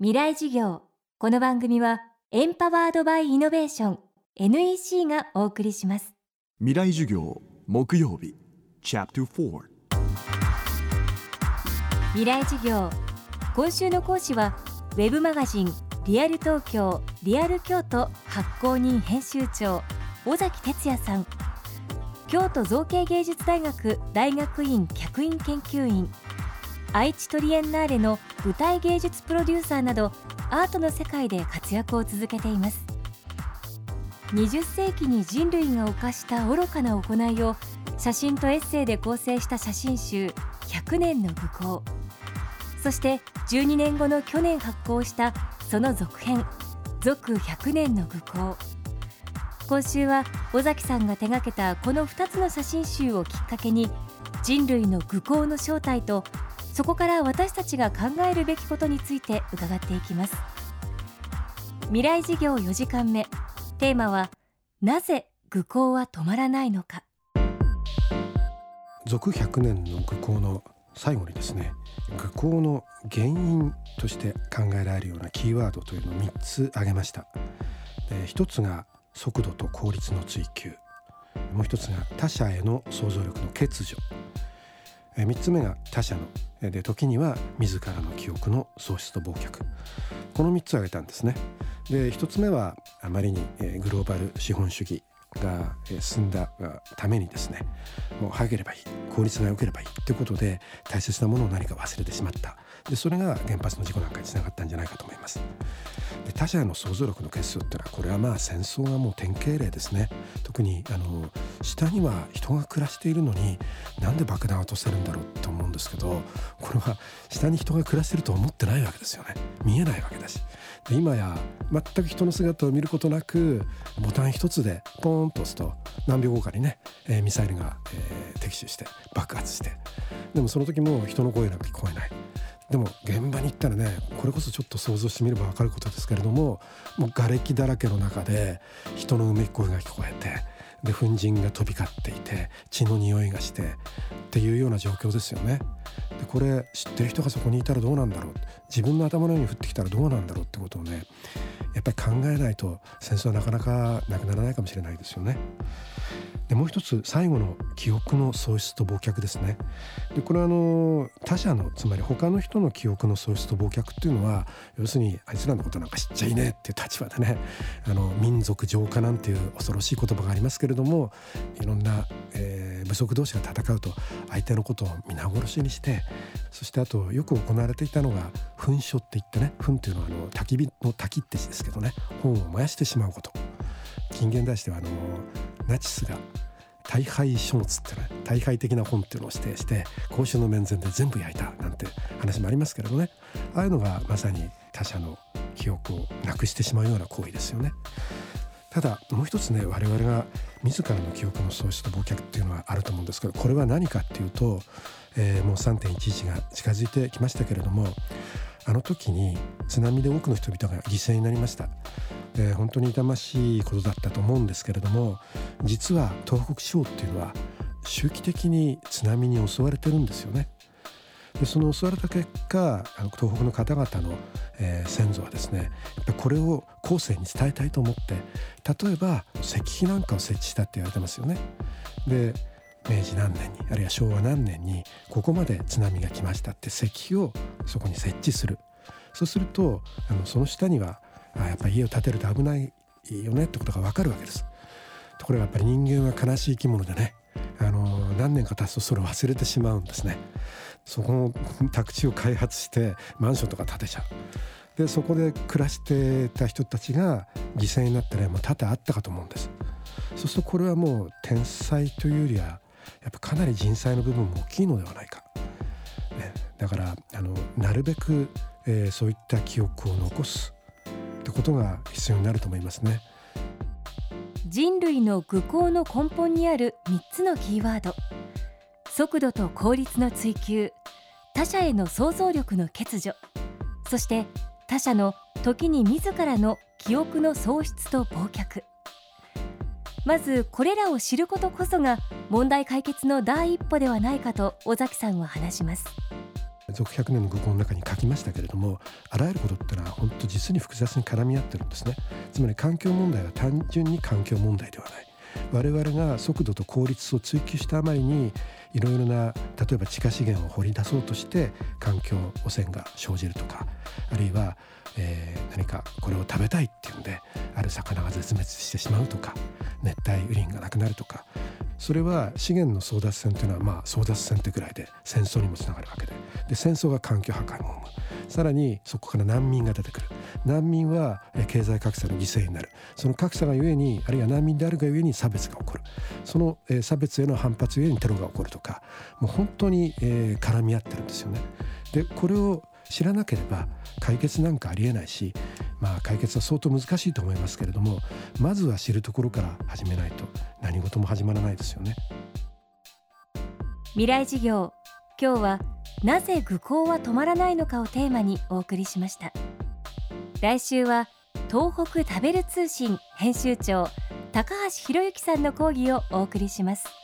未来事業。この番組はエンパワードバイイノベーション NEC がお送りします。未来授業木曜日チャプター4未来事業。今週の講師はウェブマガジンリアル東京リアル京都発行人編集長尾崎哲也さん。京都造形芸術大学大学院客員研究員愛知トリエンナーレの舞台芸術プロデューサーなどアートの世界で活躍を続けています。20世紀に人類が犯した愚かな行いを写真とエッセイで構成した写真集100年の愚行。そして12年後の去年発行したその続編続100年の愚行。今週は尾崎さんが手掛けたこの2つの写真集をきっかけに人類の愚行の正体とそこから私たちが考えるべきことについて伺っていきます。未来事業4時間目。テーマはなぜ愚行は止まらないのか。続100年の愚行の最後にですね愚行の原因として考えられるようなキーワードというのを3つ挙げました。1つが速度と効率の追求。もう1つが他者への想像力の欠如。3つ目が他者ので時には自らの記憶の喪失と忘却。この3つ挙げたんですね。で1つ目はあまりにグローバル資本主義が進んだためにですねもう早ければいい効率が良ければいいということで大切なものを何か忘れてしまった。でそれが原発の事故なんかにつながったんじゃないかと思います。で他者の想像力の欠如っていうのはこれはまあ戦争がもう典型例ですね。特にあの下には人が暮らしているのになんで爆弾を落とせるんだろうと思うんですけどこれは下に人が暮らしてると思ってないわけですよね。見えないわけだし。今や全く人の姿を見ることなくボタン一つでポーンと押すと何秒後かにね、えー、ミサイルが、えー、敵視して爆発してでもその時も人の声なんか聞こえないでも現場に行ったらねこれこそちょっと想像してみれば分かることですけれどももう瓦礫だらけの中で人のうめき声が聞こえてで粉塵が飛び交っていて血の匂いがしてっていうような状況ですよね。でこれ知ってる人がそこにいたらどうなんだろう自分の頭の上に降ってきたらどうなんだろうってことをねやっぱり考えないと戦争はなかなかなくならないかもしれないですよね。でもう一つ最後の記憶の喪失と忘却ですね。でこれはあの他者のつまり他の人の記憶の喪失と忘却っていうのは要するにあいつらのことなんか知っちゃいねえっていう立場でねあの民族浄化なんていう恐ろしい言葉がありますけれどもいろんな、えー、部族同士が戦うと相手のことを皆殺しにしてそしてあとよく行われていたのが噴書って言ってね噴っていうのはあの焚き火の焚きって字ですけどね本を燃やしてしまうこと。近現代史ではあのナチスが大敗書物ってね大敗的な本っていうのを指定して公衆の面前で全部焼いたなんて話もありますけれどねああいうのがまさに他者の記憶をなくしてしまうような行為ですよね。ただもう一つね我々が自らの記憶の喪失と忘却っていうのはあると思うんですけどこれは何かっていうと、えー、もう3.11が近づいてきましたけれどもあの時に津波で多くの人々が犠牲になりましたで本当に痛ましいことだったと思うんですけれども実は東北地方っていうのは周期的に津波に襲われてるんですよね。でその襲われた結果あの東北の方々の、えー、先祖はですねやっぱこれを後世に伝えたいと思って例えば石碑なんかを設置したって言われてますよね。で明治何年にあるいは昭和何年にここまで津波が来ましたって石碑をそこに設置するそうするとあのその下にはあやっぱ家を建てると危ないよねってことが分かるわけです。ところがやっぱり人間は悲しい生き物でねあの何年か経つとそれを忘れてしまうんですね。そこの宅地を開発してマンションとか建てちゃう。でそこで暮らしてた人たちが犠牲になったらもう多々あったかと思うんです。そうするとこれはもう天才というよりはやっぱかなり人災の部分も大きいのではないか。ね、だからあのなるべく、えー、そういった記憶を残すってことが必要になると思いますね人類の愚行の根本にある3つのキーワード。速度と効率の追求。他者への想像力の欠如。そして他者の時に自らの記憶の喪失と忘却。まずこれらを知ることこそが問題解決の第一歩ではないかと尾崎さんは話します。続100年の愚行の中に書きましたけれどもあらゆることってのは本当実に複雑に絡み合ってるんですね。つまり環境問題は単純に環境問題ではない。我々が速度と効率を追求したあまりにいろいろな例えば地下資源を掘り出そうとして環境汚染が生じるとかあるいは、えー、何かこれを食べたいっていうんである魚が絶滅してしまうとか熱帯雨林がなくなるとかそれは資源の争奪戦というのはまあ争奪戦ってぐらいで戦争にもつながるわけで。で戦争が環境破壊も生む。さらにそこから難民が出てくる。難民は経済格差の犠牲になる。その格差がゆえにあるいは難民であるがゆえに差別が起こる。その差別への反発ゆえにテロが起こるとか。もう本当に絡み合ってるんですよね。でこれを知らなければ解決なんかありえないしまあ解決は相当難しいと思いますけれどもまずは知るところから始めないと何事も始まらないですよね。未来事業今日はなぜ愚行は止まらないのかをテーマにお送りしました。来週は東北食べる通信編集長高橋博之さんの講義をお送りします。